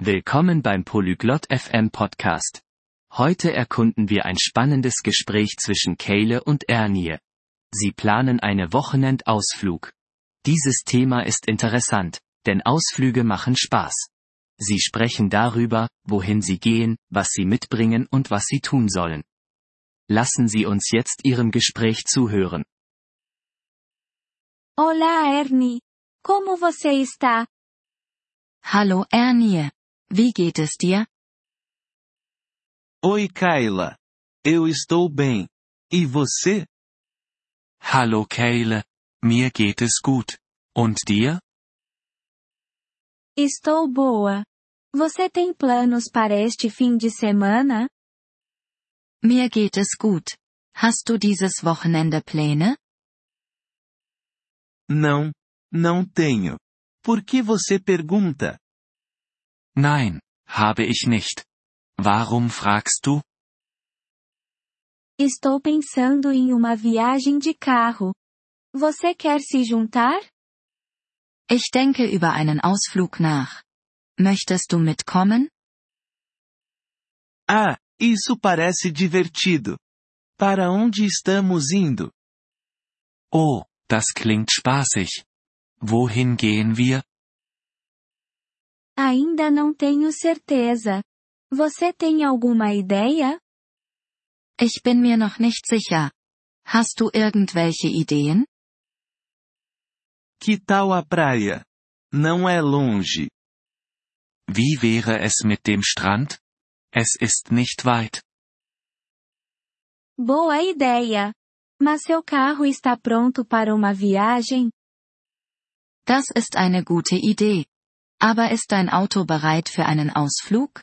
Willkommen beim Polyglot FM Podcast. Heute erkunden wir ein spannendes Gespräch zwischen Kayle und Ernie. Sie planen eine Wochenendausflug. Dieses Thema ist interessant, denn Ausflüge machen Spaß. Sie sprechen darüber, wohin sie gehen, was sie mitbringen und was sie tun sollen. Lassen Sie uns jetzt Ihrem Gespräch zuhören. Olá, Ernie. Como você está? Hallo Ernie. Wie geht es dir? Oi Kayla. Eu estou bem. E você? Hallo Kayle. Mir geht es gut. Und dir? Estou boa. Você tem planos para este fim de semana? Mir geht es gut. Hast du dieses Wochenende Pläne? Não, não tenho. Por que você pergunta? Nein, habe ich nicht. Warum fragst du? Estou pensando em uma viagem de carro. Você quer se juntar? Ich denke über einen Ausflug nach. Möchtest du mitkommen? Ah, isso parece divertido. Para onde estamos indo? Oh, das klingt spaßig. Wohin gehen wir? Ainda não tenho certeza. Você tem alguma ideia? Ich bin mir noch nicht sicher. Hast du irgendwelche Ideen? Que tal a praia? Não é longe. Wie wäre es mit dem Strand? Es ist nicht weit. Boa ideia. Mas seu carro está pronto para uma viagem? Das ist eine gute Idee. Aber ist dein Auto bereit für einen Ausflug?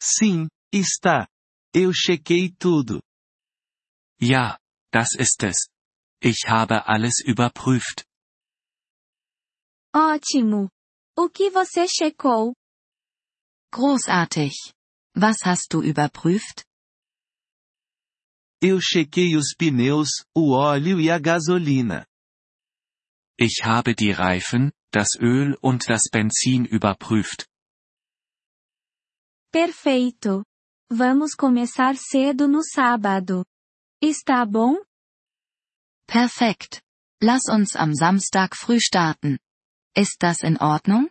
Sim, está. Eu chequei tudo. Ja, das ist es. Ich habe alles überprüft. Ótimo. O que você checou? Großartig. Was hast du überprüft? Eu chequei os pneus, o óleo e a gasolina. Ich habe die Reifen, das Öl und das Benzin überprüft. Perfeito. Vamos começar cedo no sábado. Está bom? Perfekt. Lass uns am Samstag früh starten. Ist das in Ordnung?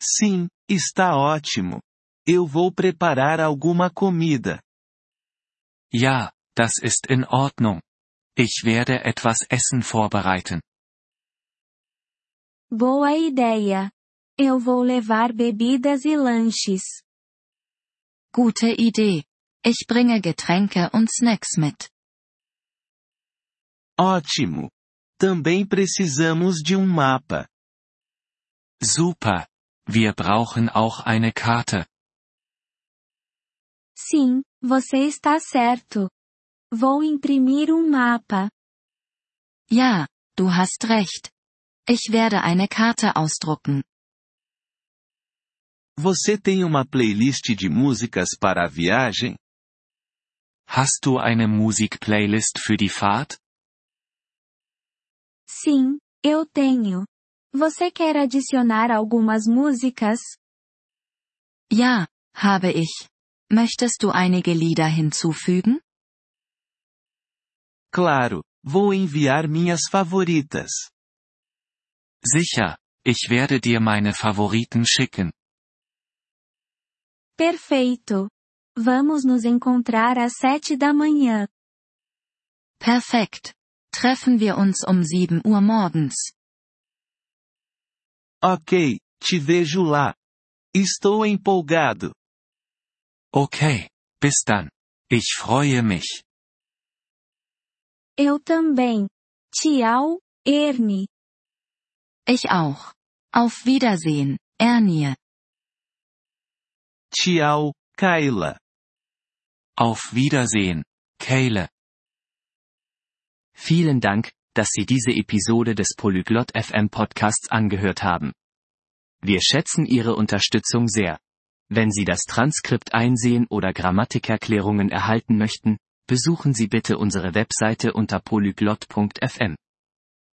Sim, está ótimo. Eu vou preparar alguma comida. Ja, das ist in Ordnung. Ich werde etwas Essen vorbereiten. Boa ideia. Eu vou levar bebidas e lanches. Gute Idee. Ich bringe Getränke und Snacks mit. Ótimo. Também precisamos de um mapa. Super. Wir brauchen auch eine Karte. Sim, você está certo. Vou imprimir um mapa. Ja, du hast recht. Ich werde eine Karte ausdrucken. Você tem uma playlist de músicas para a viagem? Hast du eine Musikplaylist für die Fahrt? Sim, eu tenho. Você quer adicionar algumas músicas? Ja, habe ich. Möchtest du einige Lieder hinzufügen? Claro, vou enviar minhas favoritas. Sicher, ich werde dir meine Favoriten schicken. Perfeito. Vamos nos encontrar às sete da manhã. Perfekt. Treffen wir uns um 7 Uhr morgens. Ok, te vejo lá. Estou empolgado. Okay, bis dann. Ich freue mich. Eu também. Tchau, Ernie. Ich auch. Auf Wiedersehen, Ernie. Tchau, Kayla. Auf Wiedersehen, Kayle. Vielen Dank, dass Sie diese Episode des Polyglot FM Podcasts angehört haben. Wir schätzen Ihre Unterstützung sehr. Wenn Sie das Transkript einsehen oder Grammatikerklärungen erhalten möchten, besuchen Sie bitte unsere Webseite unter polyglot.fm.